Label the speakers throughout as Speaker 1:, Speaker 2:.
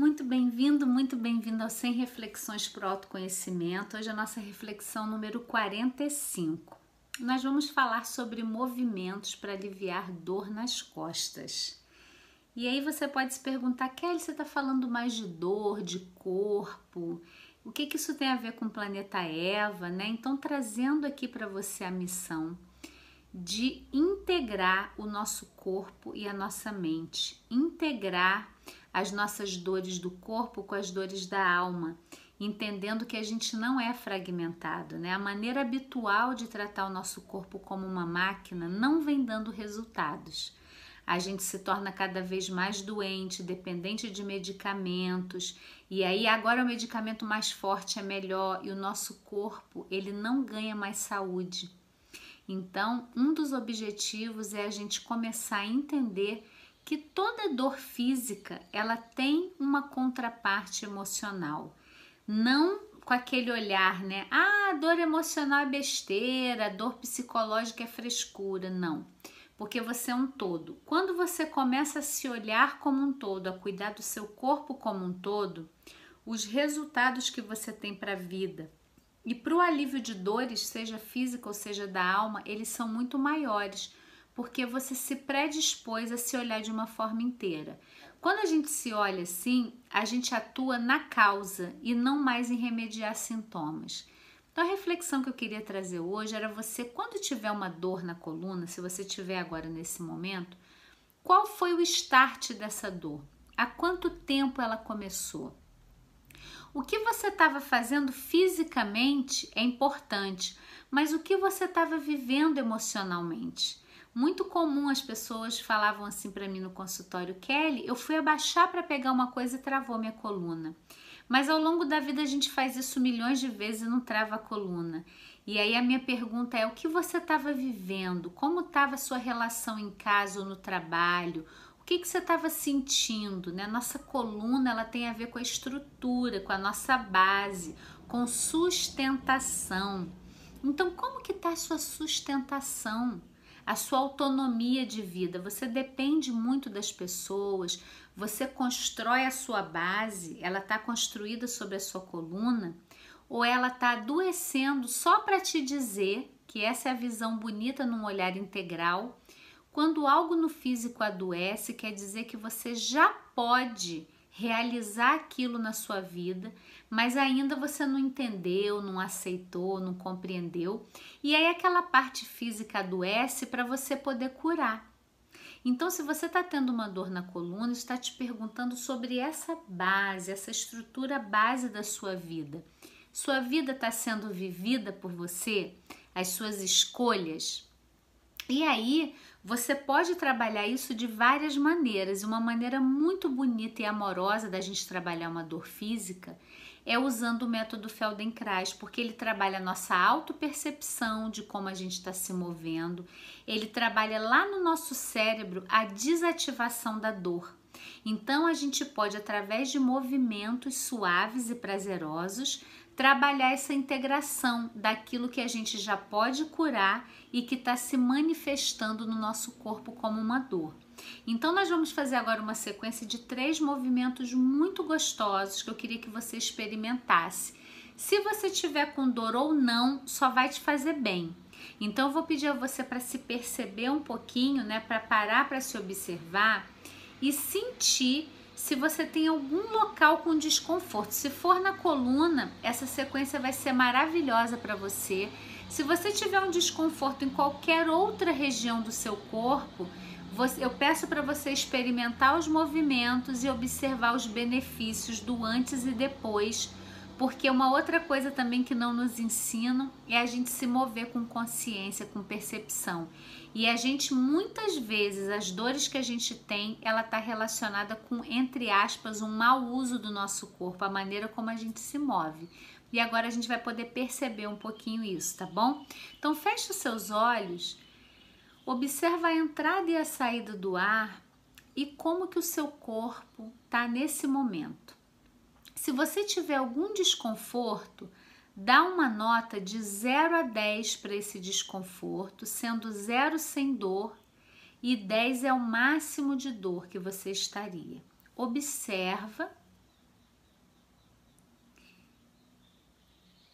Speaker 1: Muito bem-vindo, muito bem-vindo ao 100 Reflexões para o Autoconhecimento. Hoje é a nossa reflexão número 45. Nós vamos falar sobre movimentos para aliviar dor nas costas. E aí você pode se perguntar, Kelly, você está falando mais de dor, de corpo? O que, que isso tem a ver com o planeta Eva, né? Então, trazendo aqui para você a missão de integrar o nosso corpo e a nossa mente, integrar as nossas dores do corpo com as dores da alma, entendendo que a gente não é fragmentado, né? A maneira habitual de tratar o nosso corpo como uma máquina não vem dando resultados. A gente se torna cada vez mais doente, dependente de medicamentos, e aí agora o medicamento mais forte é melhor e o nosso corpo, ele não ganha mais saúde. Então, um dos objetivos é a gente começar a entender que toda dor física ela tem uma contraparte emocional. Não com aquele olhar, né? Ah, dor emocional é besteira, dor psicológica é frescura. Não, porque você é um todo. Quando você começa a se olhar como um todo, a cuidar do seu corpo como um todo, os resultados que você tem para a vida e para o alívio de dores, seja física ou seja da alma, eles são muito maiores porque você se predispôs a se olhar de uma forma inteira. Quando a gente se olha assim, a gente atua na causa e não mais em remediar sintomas. Então, a reflexão que eu queria trazer hoje era você, quando tiver uma dor na coluna, se você tiver agora nesse momento, qual foi o start dessa dor? Há quanto tempo ela começou? O que você estava fazendo fisicamente é importante, mas o que você estava vivendo emocionalmente? Muito comum as pessoas falavam assim para mim no consultório, Kelly, eu fui abaixar para pegar uma coisa e travou minha coluna. Mas ao longo da vida a gente faz isso milhões de vezes e não trava a coluna. E aí a minha pergunta é: o que você estava vivendo? Como estava a sua relação em casa ou no trabalho? O que, que você estava sentindo? Né? Nossa coluna ela tem a ver com a estrutura, com a nossa base, com sustentação. Então, como que está a sua sustentação? A sua autonomia de vida. Você depende muito das pessoas, você constrói a sua base, ela está construída sobre a sua coluna, ou ela está adoecendo só para te dizer que essa é a visão bonita num olhar integral. Quando algo no físico adoece, quer dizer que você já pode realizar aquilo na sua vida, mas ainda você não entendeu, não aceitou, não compreendeu. E aí aquela parte física adoece para você poder curar. Então, se você está tendo uma dor na coluna, está te perguntando sobre essa base, essa estrutura base da sua vida. Sua vida está sendo vivida por você, as suas escolhas. E aí, você pode trabalhar isso de várias maneiras. Uma maneira muito bonita e amorosa da gente trabalhar uma dor física é usando o método Feldenkrais, porque ele trabalha a nossa autopercepção de como a gente está se movendo, ele trabalha lá no nosso cérebro a desativação da dor. Então a gente pode, através de movimentos suaves e prazerosos, trabalhar essa integração daquilo que a gente já pode curar e que está se manifestando no nosso corpo como uma dor. Então, nós vamos fazer agora uma sequência de três movimentos muito gostosos que eu queria que você experimentasse. Se você tiver com dor ou não, só vai te fazer bem. Então, eu vou pedir a você para se perceber um pouquinho, né, para parar para se observar e sentir se você tem algum local com desconforto. Se for na coluna, essa sequência vai ser maravilhosa para você. Se você tiver um desconforto em qualquer outra região do seu corpo, eu peço para você experimentar os movimentos e observar os benefícios do antes e depois, porque uma outra coisa também que não nos ensinam é a gente se mover com consciência, com percepção. E a gente muitas vezes as dores que a gente tem, ela está relacionada com entre aspas um mau uso do nosso corpo, a maneira como a gente se move. E agora a gente vai poder perceber um pouquinho isso, tá bom? Então feche os seus olhos, observa a entrada e a saída do ar e como que o seu corpo está nesse momento. Se você tiver algum desconforto, dá uma nota de 0 a 10 para esse desconforto, sendo 0 sem dor e 10 é o máximo de dor que você estaria. Observa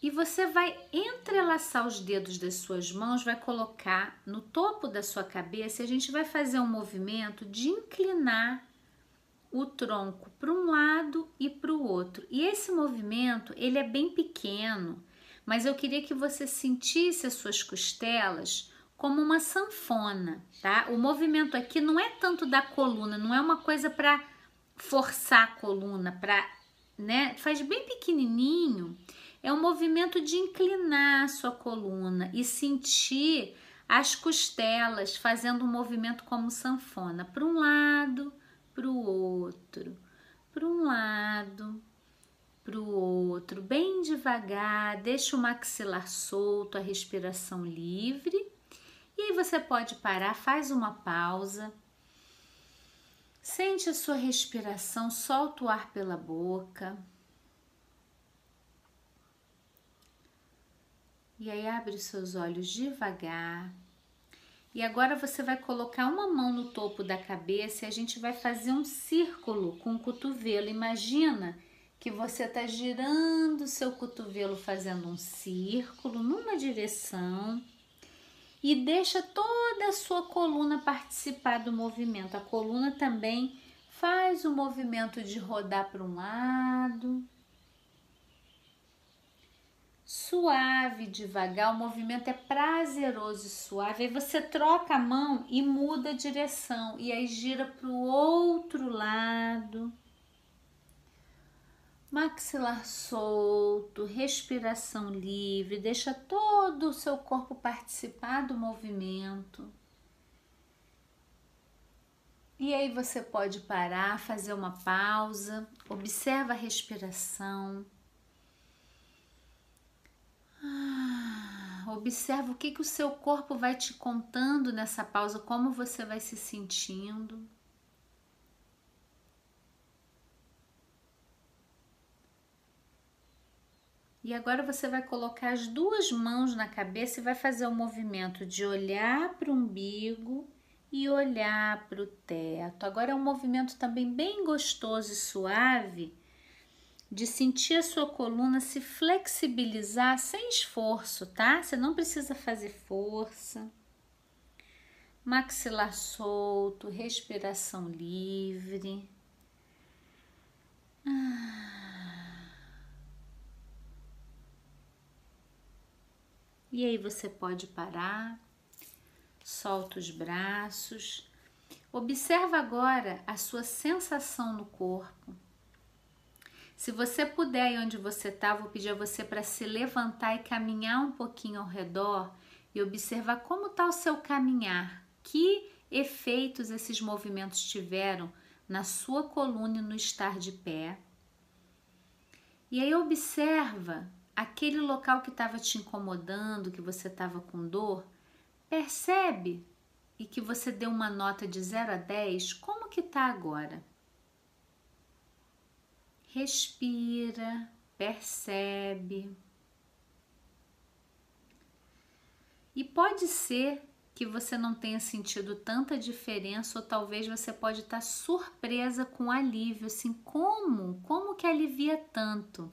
Speaker 1: e você vai entrelaçar os dedos das suas mãos, vai colocar no topo da sua cabeça e a gente vai fazer um movimento de inclinar o tronco para um lado e para o outro. E esse movimento, ele é bem pequeno, mas eu queria que você sentisse as suas costelas como uma sanfona, tá? O movimento aqui não é tanto da coluna, não é uma coisa para forçar a coluna, para, né? Faz bem pequenininho. É um movimento de inclinar a sua coluna e sentir as costelas fazendo um movimento como sanfona, para um lado, para o outro, para um lado, para o outro, bem devagar, deixa o maxilar solto, a respiração livre e aí você pode parar, faz uma pausa. Sente a sua respiração, solta o ar pela boca. E aí abre os seus olhos devagar. E agora você vai colocar uma mão no topo da cabeça e a gente vai fazer um círculo com o cotovelo. Imagina que você está girando o seu cotovelo fazendo um círculo numa direção e deixa toda a sua coluna participar do movimento. A coluna também faz o movimento de rodar para um lado. Suave, devagar, o movimento é prazeroso e suave. Aí você troca a mão e muda a direção, e aí gira para o outro lado maxilar solto, respiração livre, deixa todo o seu corpo participar do movimento. E aí você pode parar, fazer uma pausa, observa a respiração. Ah, observa o que, que o seu corpo vai te contando nessa pausa, como você vai se sentindo. E agora você vai colocar as duas mãos na cabeça e vai fazer o movimento de olhar para o umbigo e olhar para o teto. Agora é um movimento também bem gostoso e suave de sentir a sua coluna se flexibilizar sem esforço, tá? Você não precisa fazer força. Maxilar solto, respiração livre. Ah. E aí você pode parar, solta os braços, observa agora a sua sensação no corpo. Se você puder, onde você está, vou pedir a você para se levantar e caminhar um pouquinho ao redor e observar como está o seu caminhar, que efeitos esses movimentos tiveram na sua coluna e no estar de pé. E aí observa aquele local que estava te incomodando, que você estava com dor, percebe e que você deu uma nota de 0 a 10, como que está agora? Respira, percebe. E pode ser que você não tenha sentido tanta diferença ou talvez você pode estar surpresa com alívio, assim, como? Como que alivia tanto?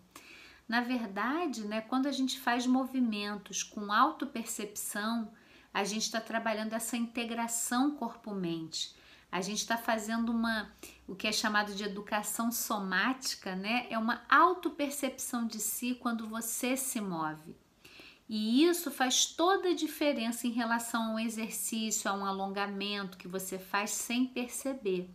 Speaker 1: Na verdade, né, quando a gente faz movimentos com autopercepção, a gente está trabalhando essa integração corpo-mente. A gente está fazendo uma, o que é chamado de educação somática, né? É uma autopercepção de si quando você se move. E isso faz toda a diferença em relação a um exercício, a um alongamento que você faz sem perceber.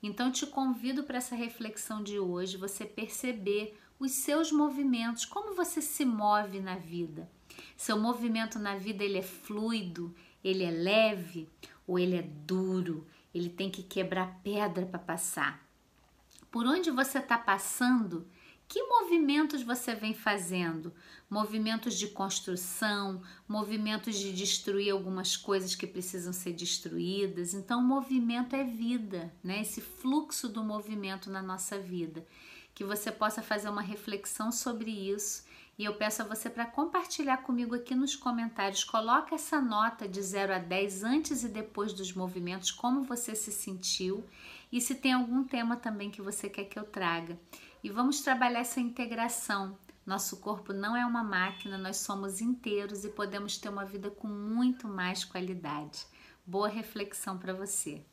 Speaker 1: Então, te convido para essa reflexão de hoje, você perceber os seus movimentos, como você se move na vida. Seu movimento na vida ele é fluido, ele é leve ou ele é duro, ele tem que quebrar pedra para passar. Por onde você está passando, que movimentos você vem fazendo? Movimentos de construção, movimentos de destruir algumas coisas que precisam ser destruídas. Então, movimento é vida, né? Esse fluxo do movimento na nossa vida que você possa fazer uma reflexão sobre isso. E eu peço a você para compartilhar comigo aqui nos comentários. Coloca essa nota de 0 a 10 antes e depois dos movimentos, como você se sentiu e se tem algum tema também que você quer que eu traga. E vamos trabalhar essa integração Nosso corpo não é uma máquina, nós somos inteiros e podemos ter uma vida com muito mais qualidade. Boa reflexão para você.